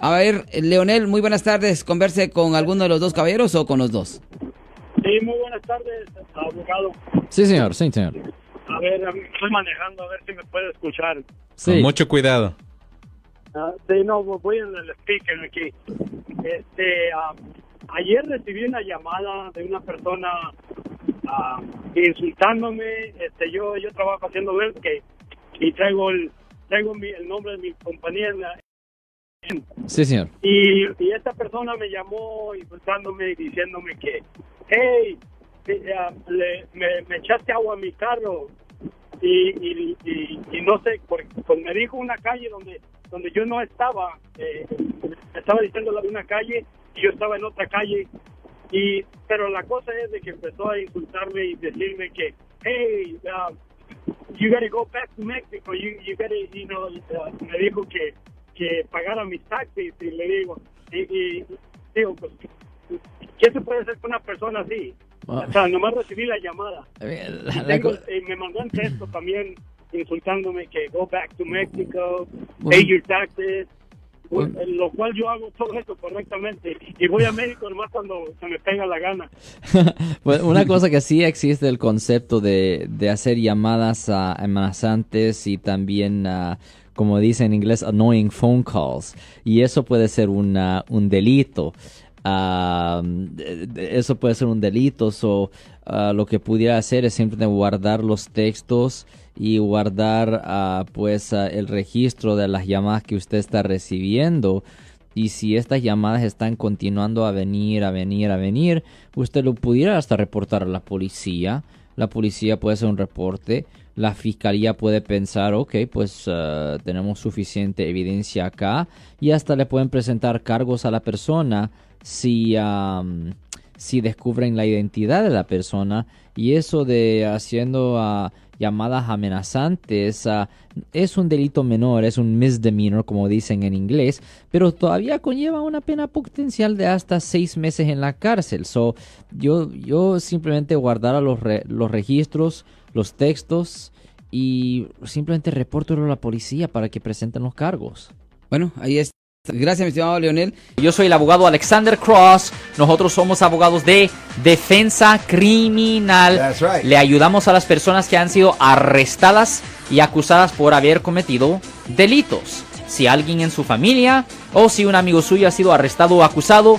A ver, Leonel, muy buenas tardes. ¿Converse con alguno de los dos caballeros o con los dos? Sí, muy buenas tardes, abogado. Sí, señor, sí, señor. A ver, estoy manejando, a ver si me puede escuchar. Sí. Con mucho cuidado. Ah, sí, no, voy en el speaker aquí. Este, ah, ayer recibí una llamada de una persona ah, insultándome. Este, yo yo trabajo haciendo que y traigo el traigo mi- el nombre de mi compañía en la- Sí, señor. y, y esta persona me llamó insultándome y diciéndome que, hey, ah, le- me, me echaste agua a mi carro y, y, y- y no sé, por- pues me dijo una calle donde donde yo no estaba, eh, estaba diciendo la de una calle y yo estaba en otra calle y pero la cosa es de que empezó a insultarme y decirme que, hey, uh, you gotta go back to Mexico, you, you gotta, you know, uh, me dijo que, que pagara mis taxis y le digo, y, y digo, pues, ¿qué se puede hacer con una persona así? Ah. O sea, nomás recibí la llamada. La- la tengo- y me mandó un texto también insultándome que go back to Mexico, Bueno. pay your taxes, Bueno. lo cual yo hago todo eso correctamente y voy a México nomás cuando se me pega la gana. Bueno, una cosa que sí existe el concepto de, de hacer llamadas ah, amenazantes y también, ah, como dice en inglés, annoying phone calls. Y eso puede ser una- un delito. Ah, eso puede ser un delito. So, ah, lo que pudiera hacer es simplemente guardar los textos y guardar ah, pues el registro de las llamadas que usted está recibiendo. Y si estas llamadas están continuando a venir, a venir, a venir, usted lo pudiera hasta reportar a la policía. La policía puede hacer un reporte. La fiscalía puede pensar, ok, pues ah, tenemos suficiente evidencia acá. Y hasta le pueden presentar cargos a la persona si, am, si descubren la identidad de la persona. Y eso de haciendo ah, llamadas amenazantes ah, es un delito menor, es un misdemeanor como dicen en inglés, pero todavía conlleva una pena potencial de hasta seis meses en la cárcel. So, yo, yo simplemente guardara los, re- los registros, los textos y simplemente reporto a la policía para que presenten los cargos. Bueno, ahí está. Gracias, mi estimado Leonel. Yo soy el abogado Alexander Cross. Nosotros somos abogados de defensa criminal. That's right. Le ayudamos a las personas que han sido arrestadas y acusadas por haber cometido delitos. Si alguien en su familia o si un amigo suyo ha sido arrestado o acusado,